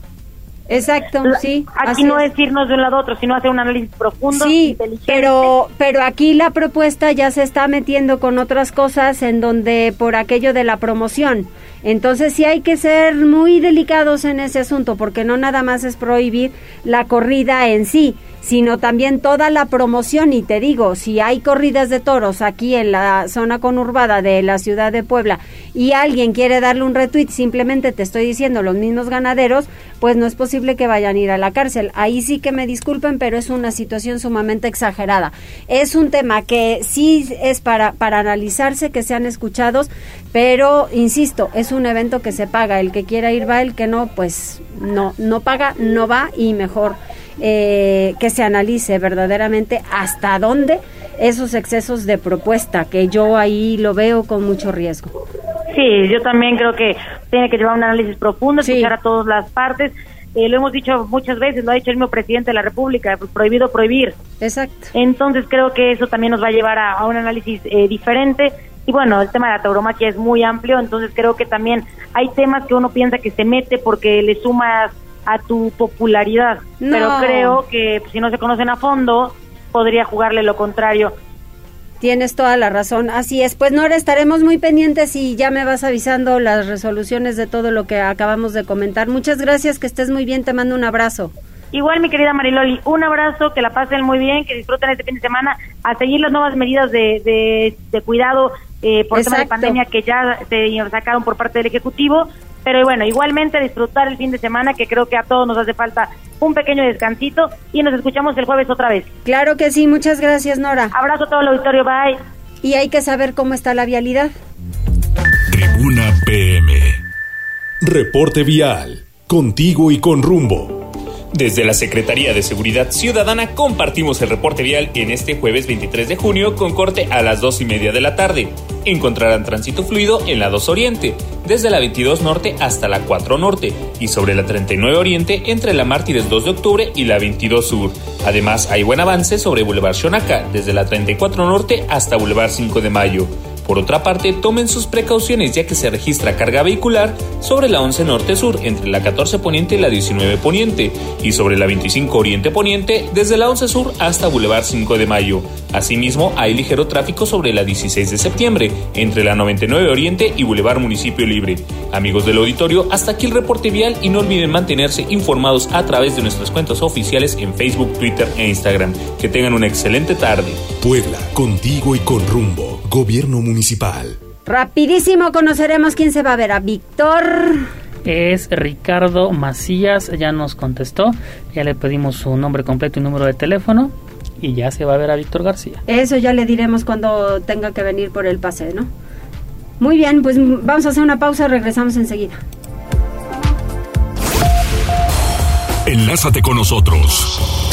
Exacto, sí. Aquí no es. irnos de un lado a otro, sino hacer un análisis profundo. Sí, pero, pero aquí la propuesta ya se está metiendo con otras cosas en donde por aquello de la promoción. Entonces sí hay que ser muy delicados en ese asunto, porque no nada más es prohibir la corrida en sí, sino también toda la promoción. Y te digo, si hay corridas de toros aquí en la zona conurbada de la ciudad de Puebla y alguien quiere darle un retweet, simplemente te estoy diciendo los mismos ganaderos, pues no es posible que vayan a ir a la cárcel. Ahí sí que me disculpen, pero es una situación sumamente exagerada. Es un tema que sí es para, para analizarse, que sean escuchados, pero insisto, es un evento que se paga. El que quiera ir va, el que no, pues no, no paga, no va y mejor eh, que se analice verdaderamente hasta dónde esos excesos de propuesta, que yo ahí lo veo con mucho riesgo. Sí, yo también creo que tiene que llevar un análisis profundo, escuchar a todas las partes. Eh, lo hemos dicho muchas veces, lo ha dicho el mismo presidente de la República, pues, prohibido prohibir. Exacto. Entonces creo que eso también nos va a llevar a, un análisis eh, diferente. Y bueno, el tema de la tauromaquia es muy amplio, entonces creo que también hay temas que uno piensa que se mete porque le sumas a tu popularidad. Pero creo que si no se conocen a fondo, podría jugarle lo contrario. Tienes toda la razón, así es. Pues Nora, estaremos muy pendientes y ya me vas avisando las resoluciones de todo lo que acabamos de comentar. Muchas gracias, que estés muy bien, te mando un abrazo. Igual, mi querida Mariloli, un abrazo, que la pasen muy bien, que disfruten este fin de semana, a seguir las nuevas medidas de, de, cuidado eh, por el tema de pandemia que ya se sacaron por parte del Ejecutivo pero bueno, igualmente disfrutar el fin de semana, que creo que a todos nos hace falta un pequeño descansito y nos escuchamos el jueves otra vez. Claro que sí, muchas gracias Nora. Abrazo a todo el auditorio, bye. Y hay que saber cómo está la vialidad. Tribuna PM. Reporte vial. Contigo y con rumbo. Desde la Secretaría de Seguridad Ciudadana compartimos el reporte vial en este jueves 23 de junio con corte a las 2 y media de la tarde. Encontrarán tránsito fluido en la 2 Oriente, desde la 22 Norte hasta la 4 Norte, y sobre la 39 Oriente entre la Mártires 2 de Octubre y la 22 Sur. Además, hay buen avance sobre Boulevard Xonaca, desde la 34 Norte hasta Boulevard 5 de Mayo. Por otra parte, tomen sus precauciones ya que se registra carga vehicular sobre la 11 Norte Sur entre la 14 Poniente y la 19 Poniente y sobre la 25 Oriente Poniente desde la 11 Sur hasta Boulevard 5 de Mayo. Asimismo, hay ligero tráfico sobre la 16 de septiembre entre la 99 Oriente y Boulevard Municipio Libre. Amigos del auditorio, hasta aquí el reporte vial y no olviden mantenerse informados a través de nuestras cuentas oficiales en Facebook, Twitter e Instagram. Que tengan una excelente tarde. Puebla, contigo y con rumbo. Gobierno Municipal. Rapidísimo conoceremos quién se va a ver a Víctor. Es Ricardo Macías, ya nos contestó, ya le pedimos su nombre completo y número de teléfono y ya se va a ver a Víctor García. Eso ya le diremos cuando tenga que venir por el pase, ¿no? Muy bien, pues vamos a hacer una pausa, regresamos enseguida. Enlázate con nosotros.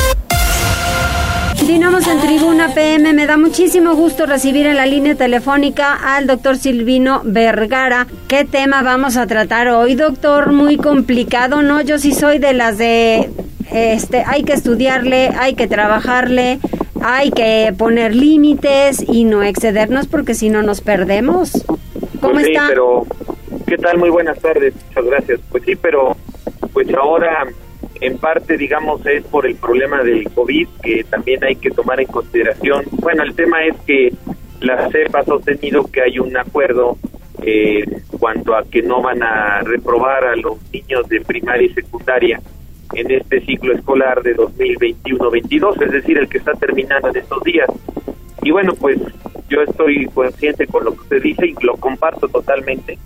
Continuamos en Tribuna PM. Me da muchísimo gusto recibir en la línea telefónica al doctor Silvino Vergara. ¿Qué tema vamos a tratar hoy, doctor? Muy complicado, ¿no? Yo sí soy de las de este, hay que estudiarle, hay que trabajarle, hay que poner límites y no excedernos porque si no nos perdemos. ¿Cómo pues sí, pero ¿qué tal? Muy buenas tardes, muchas gracias. Pues sí, pero pues ahora en parte, digamos, es por el problema del COVID que también hay que tomar en consideración. Bueno, el tema es que la CEP ha sostenido que hay un acuerdo eh, cuanto a que no van a reprobar a los niños de primaria y secundaria en este ciclo escolar de 2021-22, es decir, el que está terminando en estos días. Y bueno, pues yo estoy consciente con lo que usted dice y lo comparto totalmente,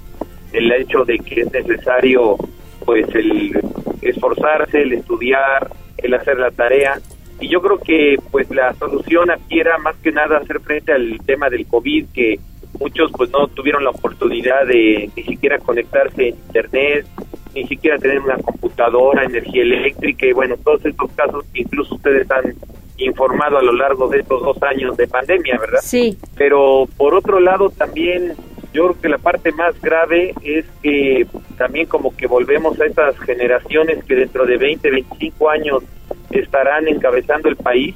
el hecho de que es necesario pues el esforzarse, el estudiar, el hacer la tarea. Y yo creo que pues la solución aquí era más que nada hacer frente al tema del COVID, que muchos pues no tuvieron la oportunidad de ni siquiera conectarse en internet, ni siquiera tener una computadora, energía eléctrica y bueno, todos estos casos que incluso ustedes han informado a lo largo de estos dos años de pandemia, ¿verdad? Sí. Pero por otro lado también yo creo que la parte más grave es que también como que volvemos a estas generaciones que dentro de 20, 25 años estarán encabezando el país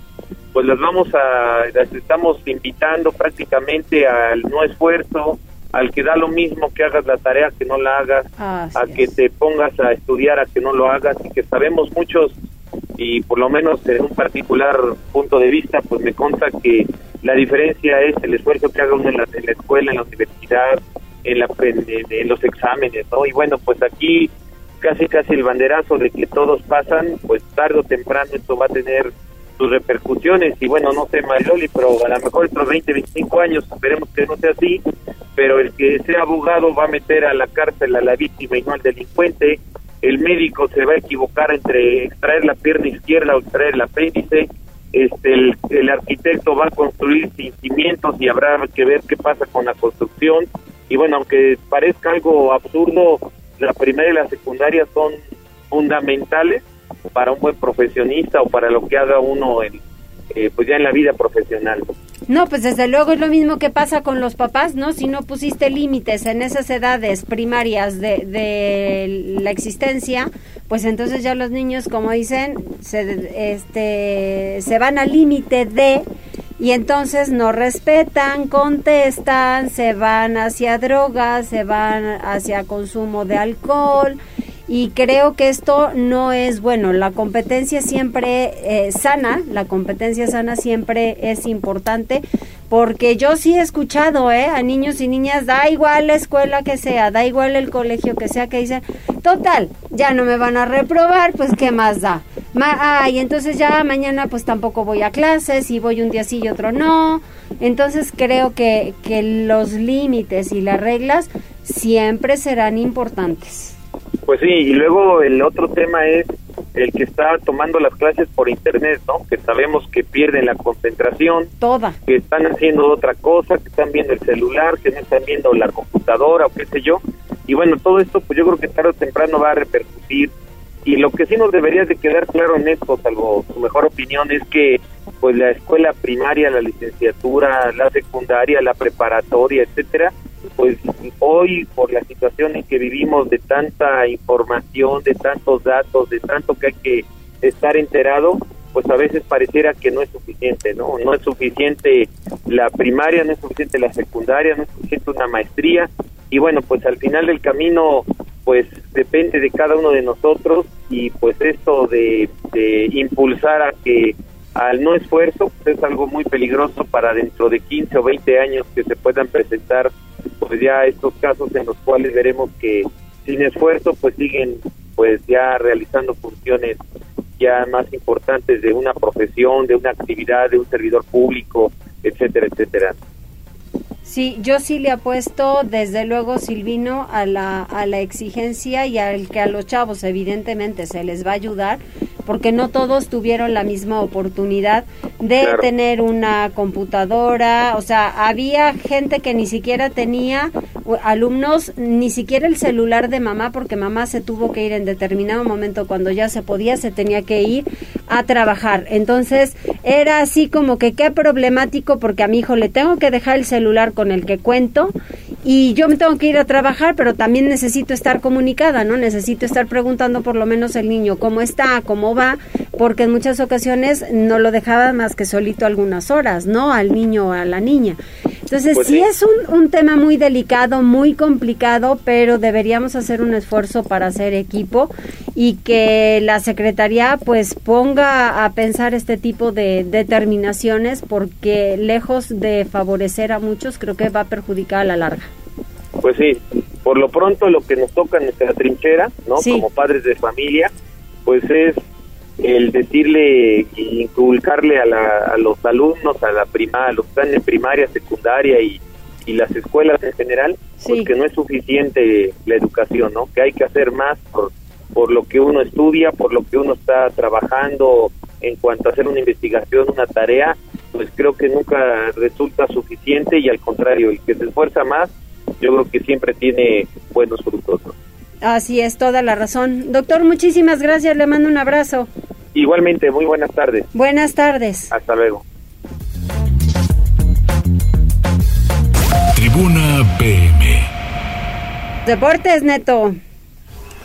pues las vamos a, las estamos invitando prácticamente al no esfuerzo, al que da lo mismo que hagas la tarea que no la hagas, a que te pongas a estudiar a que no lo hagas y que sabemos muchos y por lo menos en un particular punto de vista pues me consta que la diferencia es el esfuerzo que haga uno en la, escuela, en la universidad, en, la, en los exámenes, ¿no? Y bueno, pues aquí casi casi el banderazo de que todos pasan, pues tarde o temprano esto va a tener sus repercusiones y bueno, no sé Mariloli, pero a lo mejor estos 20, 25 años esperemos que no sea así, pero el que sea abogado va a meter a la cárcel a la víctima y no al delincuente, el médico se va a equivocar entre extraer la pierna izquierda o extraer el apéndice, este, el, el arquitecto va a construir sin cimientos y habrá que ver qué pasa con la construcción y bueno, aunque parezca algo absurdo, la primaria y la secundaria son fundamentales para un buen profesionista o para lo que haga uno en, eh, pues ya en la vida profesional. No, pues desde luego es lo mismo que pasa con los papás, ¿no? Si no pusiste límites en esas edades primarias de, de la existencia, pues entonces ya los niños, como dicen, se, este, se van al límite de y entonces no respetan, contestan, se van hacia drogas, se van hacia consumo de alcohol y creo que esto no es bueno. La competencia siempre eh, sana, la competencia sana siempre es importante porque yo sí he escuchado eh, a niños y niñas, da igual la escuela que sea, da igual el colegio que sea, que dicen, total, ya no me van a reprobar, pues qué más da. Ma y entonces ya mañana pues tampoco voy a clases y voy un día sí y otro no. Entonces creo que, que los límites y las reglas siempre serán importantes. Pues sí, y luego el otro tema es el que está tomando las clases por internet, ¿no? Que sabemos que pierden la concentración. Toda. Que están haciendo otra cosa, que están viendo el celular, que no están viendo la computadora o qué sé yo. Y bueno, todo esto pues yo creo que tarde o temprano va a repercutir. Y lo que sí nos debería de quedar claro en esto, salvo su mejor opinión, es que pues la escuela primaria, la licenciatura, la secundaria, la preparatoria, etcétera, pues hoy por la situación en que vivimos de tanta información, de tantos datos, de tanto que hay que estar enterado, pues a veces pareciera que no es suficiente, ¿no? No es suficiente la primaria, no es suficiente la secundaria, no es suficiente una maestría y bueno, pues al final del camino pues depende de cada uno de nosotros y pues esto de, de impulsar a que al no esfuerzo pues es algo muy peligroso para dentro de 15 o 20 años que se puedan presentar pues ya estos casos en los cuales veremos que sin esfuerzo pues siguen pues ya realizando funciones ya más importantes de una profesión, de una actividad, de un servidor público, etcétera, etcétera. Sí, yo sí le apuesto desde luego, Silvino, a la, a la exigencia y al que a los chavos evidentemente se les va a ayudar, porque no todos tuvieron la misma oportunidad de tener una computadora, o sea, había gente que ni siquiera tenía, alumnos, ni siquiera el celular de mamá, porque mamá se tuvo que ir en determinado momento. Cuando ya se podía, se tenía que ir a trabajar. Entonces, era así como que qué problemático, porque a mi hijo le tengo que dejar el celular con el que cuento y yo me tengo que ir a trabajar, pero también necesito estar comunicada, ¿no? Necesito estar preguntando por lo menos el niño cómo está, cómo va, porque en muchas ocasiones no lo dejaba más que solito algunas horas, ¿no? Al niño o a la niña. Entonces pues sí, es un, un, tema muy delicado, muy complicado, pero deberíamos hacer un esfuerzo para hacer equipo y que la Secretaría pues ponga a pensar este tipo de determinaciones porque lejos de favorecer a muchos creo que va a perjudicar a la larga. Pues sí, por lo pronto lo que nos toca en nuestra trinchera, ¿no? Como padres de familia, pues es el decirle, inculcarle a, a los alumnos, a la prima, a los en primaria, secundaria y, y las escuelas en general, pues que no es suficiente la educación, ¿no? Que hay que hacer más por, por lo que uno estudia, por lo que uno está trabajando en cuanto a hacer una investigación, una tarea, pues creo que nunca resulta suficiente y al contrario, el que se esfuerza más, yo creo que siempre tiene buenos frutos. Así es, toda la razón. Doctor, muchísimas gracias, le mando un abrazo. Igualmente, muy buenas tardes. Buenas tardes. Hasta luego. Tribuna PM. Deportes, Neto.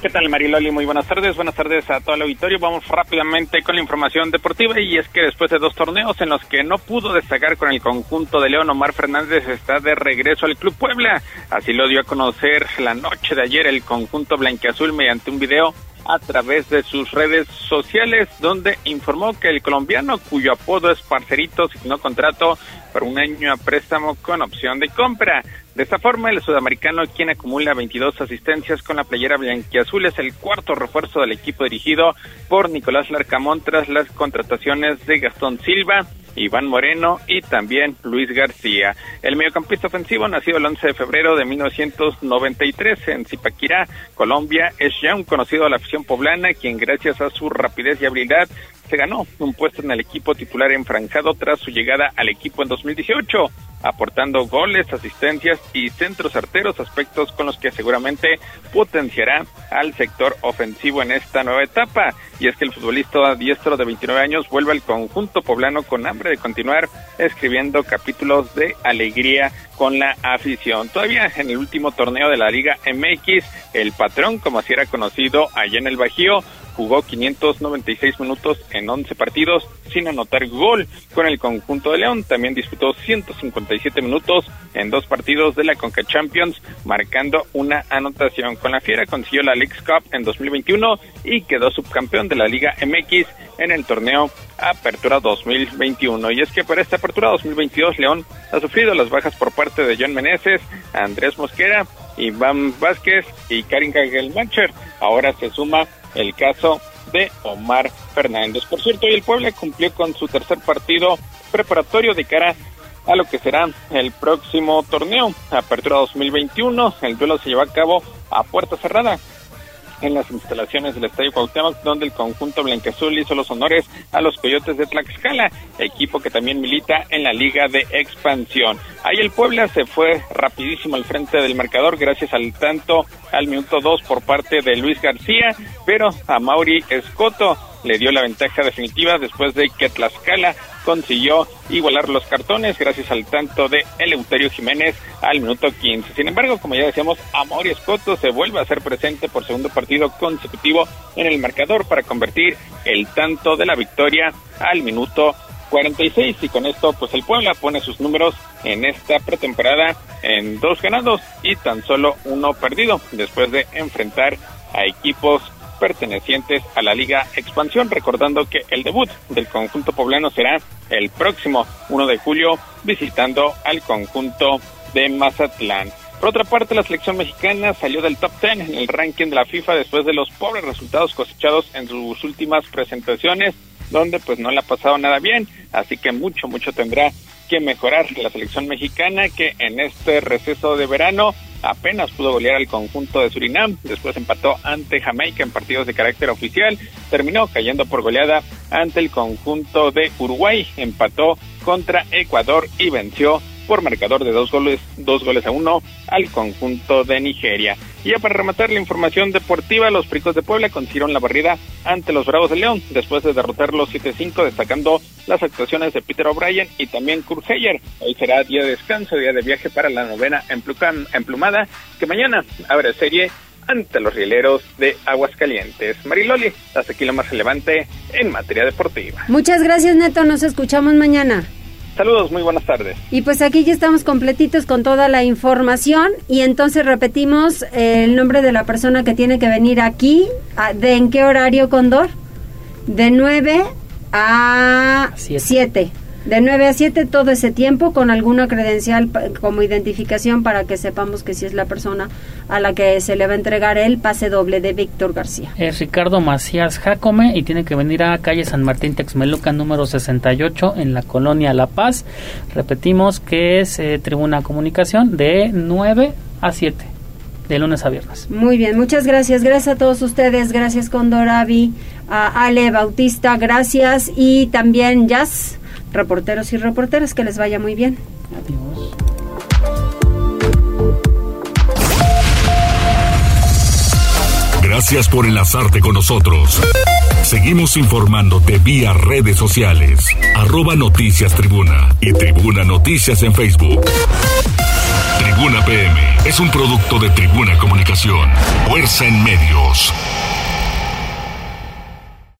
¿Qué tal, Mariloli? Muy buenas tardes. Buenas tardes a todo el auditorio. Vamos rápidamente con la información deportiva y es que después de dos torneos en los que no pudo destacar con el conjunto de León, Omar Fernández está de regreso al Club Puebla. Así lo dio a conocer la noche de ayer el conjunto blanqueazul mediante un video a través de sus redes sociales, donde informó que el colombiano, cuyo apodo es Parcerito, signó contrato por un año a préstamo con opción de compra. De esta forma, el sudamericano, quien acumula 22 asistencias con la playera blanquiazul, es el cuarto refuerzo del equipo dirigido por Nicolás Larcamón tras las contrataciones de Gastón Silva, Iván Moreno y también Luis García. El mediocampista ofensivo, nacido el 11 de febrero de 1993 en Zipaquirá, Colombia, es ya un conocido de la afición poblana, quien gracias a su rapidez y habilidad se ganó un puesto en el equipo titular enfranjado tras su llegada al equipo en 2018 aportando goles, asistencias y centros arteros, aspectos con los que seguramente potenciará al sector ofensivo en esta nueva etapa. Y es que el futbolista diestro de 29 años vuelve al conjunto poblano con hambre de continuar escribiendo capítulos de alegría con la afición. Todavía en el último torneo de la Liga MX, el patrón, como así era conocido allá en el Bajío, jugó 596 minutos en 11 partidos sin anotar gol con el conjunto de León. También disputó 157 minutos en dos partidos de la Conca Champions, marcando una anotación. Con la Fiera consiguió la League Cup en 2021 y quedó subcampeón de la Liga MX en el torneo Apertura 2021. Y es que para esta Apertura 2022 León ha sufrido las bajas por parte de John Meneses, Andrés Mosquera, Iván Vázquez y Karin Kagelmacher. Ahora se suma el caso de Omar Fernández. Por cierto, y el Puebla cumplió con su tercer partido preparatorio de cara a lo que será el próximo torneo, Apertura 2021. El duelo se lleva a cabo a puerta cerrada en las instalaciones del Estadio Cuauhtémoc, donde el conjunto blanqueazul hizo los honores a los Coyotes de Tlaxcala, equipo que también milita en la Liga de Expansión. Ahí el Puebla se fue rapidísimo al frente del marcador gracias al tanto al minuto 2 por parte de Luis García, pero a Mauri Escoto le dio la ventaja definitiva después de que Tlaxcala consiguió igualar los cartones gracias al tanto de Eleuterio Jiménez al minuto 15. Sin embargo, como ya decíamos, Amor Escoto se vuelve a hacer presente por segundo partido consecutivo en el marcador para convertir el tanto de la victoria al minuto 46 y con esto pues el Puebla pone sus números en esta pretemporada en dos ganados y tan solo uno perdido después de enfrentar a equipos pertenecientes a la Liga Expansión, recordando que el debut del conjunto poblano será el próximo 1 de julio visitando al conjunto de Mazatlán. Por otra parte, la selección mexicana salió del top 10 en el ranking de la FIFA después de los pobres resultados cosechados en sus últimas presentaciones, donde pues no le ha pasado nada bien, así que mucho, mucho tendrá que mejorar la selección mexicana que en este receso de verano apenas pudo golear al conjunto de Surinam, después empató ante Jamaica en partidos de carácter oficial, terminó cayendo por goleada ante el conjunto de Uruguay, empató contra Ecuador y venció por marcador de dos goles, dos goles a uno al conjunto de Nigeria. Y ya para rematar la información deportiva, los Pricos de Puebla consiguieron la barrida ante los Bravos de León después de derrotarlos 7-5, destacando las actuaciones de Peter O'Brien y también Kurt Heyer. Hoy será día de descanso, día de viaje para la novena emplumada, que mañana abre serie ante los rieleros de Aguascalientes. Mariloli, hasta aquí lo más relevante en materia deportiva. Muchas gracias, Neto. Nos escuchamos mañana. Saludos, muy buenas tardes. Y pues aquí ya estamos completitos con toda la información y entonces repetimos el nombre de la persona que tiene que venir aquí. ¿De en qué horario, Condor? De 9 a 7. De 9 a 7 todo ese tiempo con alguna credencial como identificación para que sepamos que si es la persona a la que se le va a entregar el pase doble de Víctor García. Es Ricardo Macías Jacome y tiene que venir a calle San Martín Texmeluca número 68 en la colonia La Paz. Repetimos que es eh, Tribuna Comunicación de 9 a 7 de lunes a viernes. Muy bien, muchas gracias. Gracias a todos ustedes. Gracias Condor Avi, a Ale Bautista, gracias. Y también Jazz reporteros y reporteras, que les vaya muy bien. Adiós. Gracias por enlazarte con nosotros. Seguimos informándote vía redes sociales. Arroba Noticias Tribuna y Tribuna Noticias en Facebook. Tribuna PM es un producto de Tribuna Comunicación. Fuerza en medios.